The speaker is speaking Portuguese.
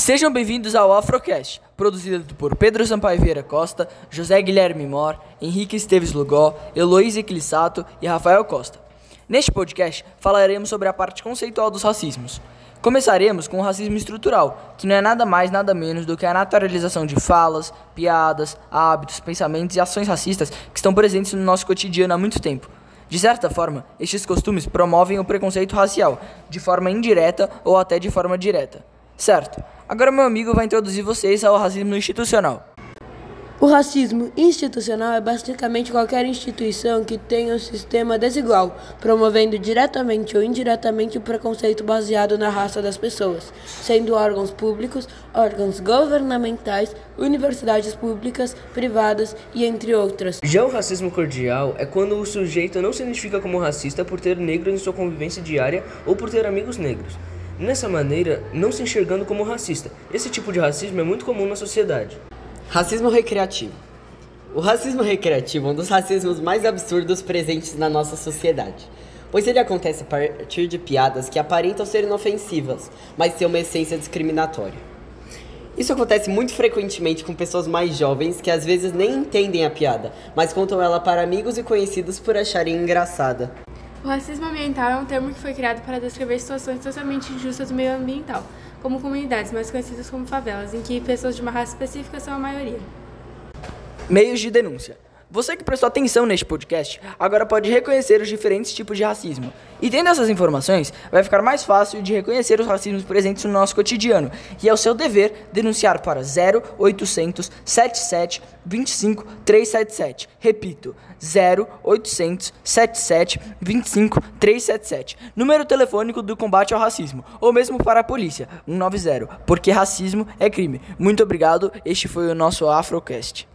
Sejam bem-vindos ao Afrocast, produzido por Pedro Sampaio Vieira Costa, José Guilherme Mor, Henrique Esteves Lugó, Heloísa Clissato e Rafael Costa. Neste podcast falaremos sobre a parte conceitual dos racismos. Começaremos com o racismo estrutural, que não é nada mais nada menos do que a naturalização de falas, piadas, hábitos, pensamentos e ações racistas que estão presentes no nosso cotidiano há muito tempo. De certa forma, estes costumes promovem o preconceito racial, de forma indireta ou até de forma direta. Certo, agora meu amigo vai introduzir vocês ao racismo institucional. O racismo institucional é basicamente qualquer instituição que tenha um sistema desigual, promovendo diretamente ou indiretamente o preconceito baseado na raça das pessoas, sendo órgãos públicos, órgãos governamentais, universidades públicas, privadas e entre outras. Já o racismo cordial é quando o sujeito não se identifica como racista por ter negros em sua convivência diária ou por ter amigos negros. Nessa maneira, não se enxergando como racista. Esse tipo de racismo é muito comum na sociedade. Racismo recreativo. O racismo recreativo é um dos racismos mais absurdos presentes na nossa sociedade, pois ele acontece a partir de piadas que aparentam ser inofensivas, mas têm uma essência discriminatória. Isso acontece muito frequentemente com pessoas mais jovens que às vezes nem entendem a piada, mas contam ela para amigos e conhecidos por acharem engraçada. O racismo ambiental é um termo que foi criado para descrever situações socialmente injustas do meio ambiental, como comunidades mais conhecidas como favelas, em que pessoas de uma raça específica são a maioria. Meios de denúncia. Você que prestou atenção neste podcast agora pode reconhecer os diferentes tipos de racismo. E tendo essas informações, vai ficar mais fácil de reconhecer os racismos presentes no nosso cotidiano. E é o seu dever denunciar para 0800 77 25 377. Repito, 0800 77 25 377. Número telefônico do combate ao racismo, ou mesmo para a polícia, 190, porque racismo é crime. Muito obrigado, este foi o nosso Afrocast.